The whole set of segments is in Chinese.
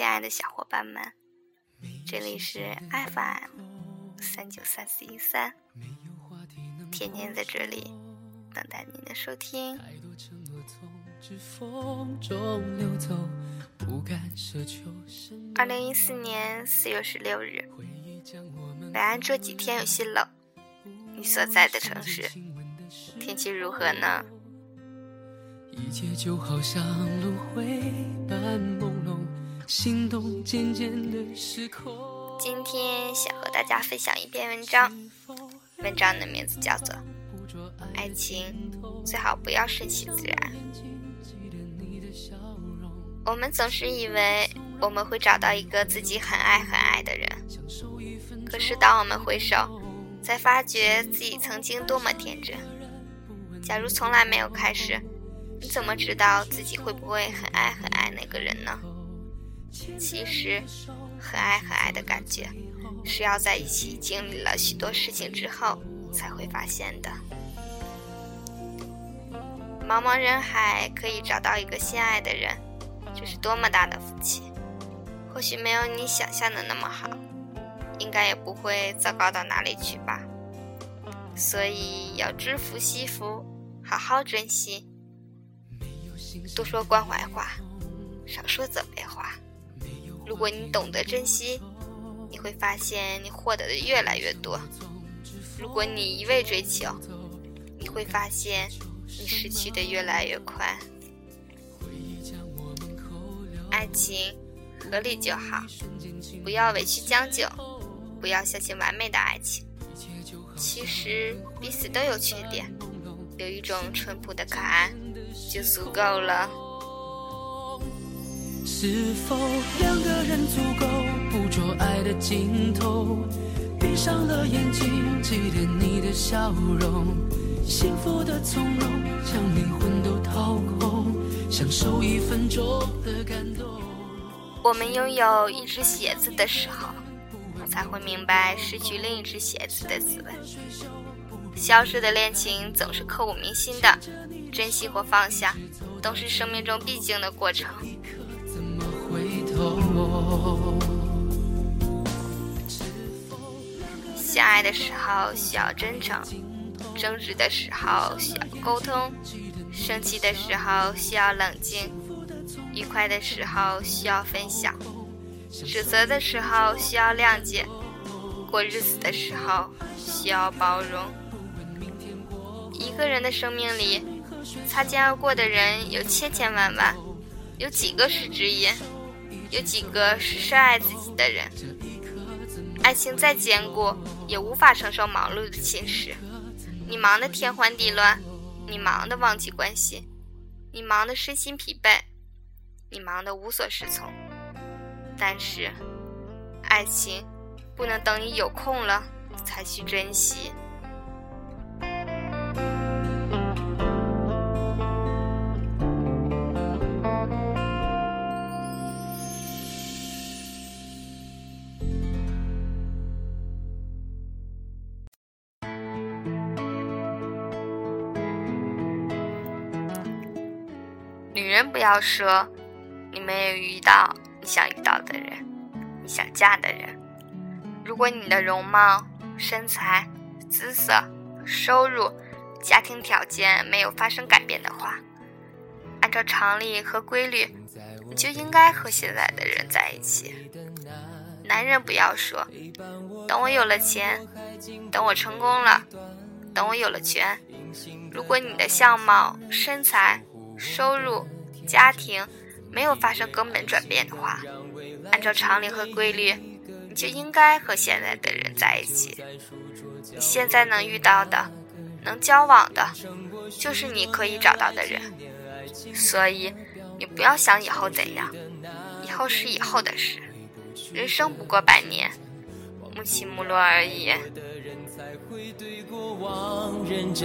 亲爱的小伙伴们，这里是 FM 三九三四一三，天天在这里等待您的收听。二零一四年四月十六日，北安这几天有些冷，你所在的城市天气如何呢？一切就好像轮回般朦，心动渐渐的失控。今天想和大家分享一篇文章，文章的名字叫做《爱情最好不要顺其自然》。我们总是以为我们会找到一个自己很爱很爱的人，可是当我们回首，才发觉自己曾经多么天真。假如从来没有开始。你怎么知道自己会不会很爱很爱那个人呢？其实，很爱很爱的感觉，是要在一起经历了许多事情之后才会发现的。茫茫人海可以找到一个心爱的人，这是多么大的福气！或许没有你想象的那么好，应该也不会糟糕到哪里去吧。所以要知福惜福，好好珍惜。多说关怀话，少说责备话。如果你懂得珍惜，你会发现你获得的越来越多；如果你一味追求，你会发现你失去的越来越快。爱情合理就好，不要委屈将就，不要相信完美的爱情。其实彼此都有缺点，有一种淳朴的可爱。就足够了。是否两个人足够捕捉爱的尽头？闭上了眼睛，记得你的笑容，幸福的从容，将灵魂都掏空，享受一分钟的感动。我们拥有一只鞋子的时候，才会明白失去另一只鞋子的滋味。消失的恋情总是刻骨铭心的。珍惜或放下，都是生命中必经的过程。相爱的时候需要真诚，争执的时候需要沟通，生气的时候需要冷静，愉快的时候需要分享，指责的时候需要谅解，过日子的时候需要包容。一个人的生命里。擦肩而过的人有千千万万，有几个是知音？有几个是深爱自己的人？爱情再坚固，也无法承受忙碌的侵蚀。你忙得天昏地乱，你忙得忘记关心，你忙得身心疲惫，你忙得无所适从。但是，爱情不能等你有空了才去珍惜。女人不要说，你没有遇到你想遇到的人，你想嫁的人。如果你的容貌、身材、姿色、收入、家庭条件没有发生改变的话，按照常理和规律，你就应该和现在的人在一起。男人不要说，等我有了钱，等我成功了，等我有了权。如果你的相貌、身材、收入，家庭没有发生根本转变的话，按照常理和规律，你就应该和现在的人在一起。你现在能遇到的、能交往的，就是你可以找到的人。所以，你不要想以后怎样，以后是以后的事。人生不过百年，木起木落而已。只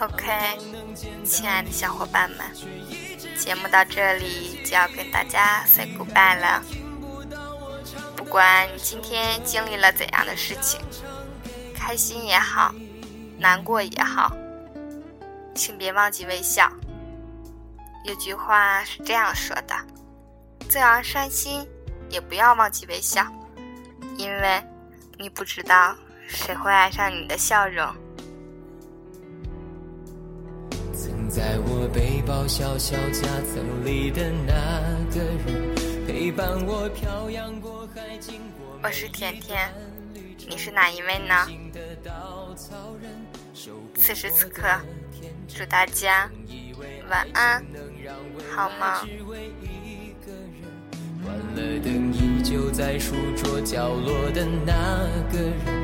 OK，亲爱的小伙伴们，节目到这里就要跟大家 say goodbye 了。不管你今天经历了怎样的事情，开心也好，难过也好，请别忘记微笑。有句话是这样说的：再让伤心，也不要忘记微笑，因为你不知道谁会爱上你的笑容。在我背包小小夹层里的那个人，陪伴我漂洋过海，经过我是甜甜，你是哪一位呢？此时此刻，祝大家晚安。好吗？关了灯，依旧在书桌角落的那个人，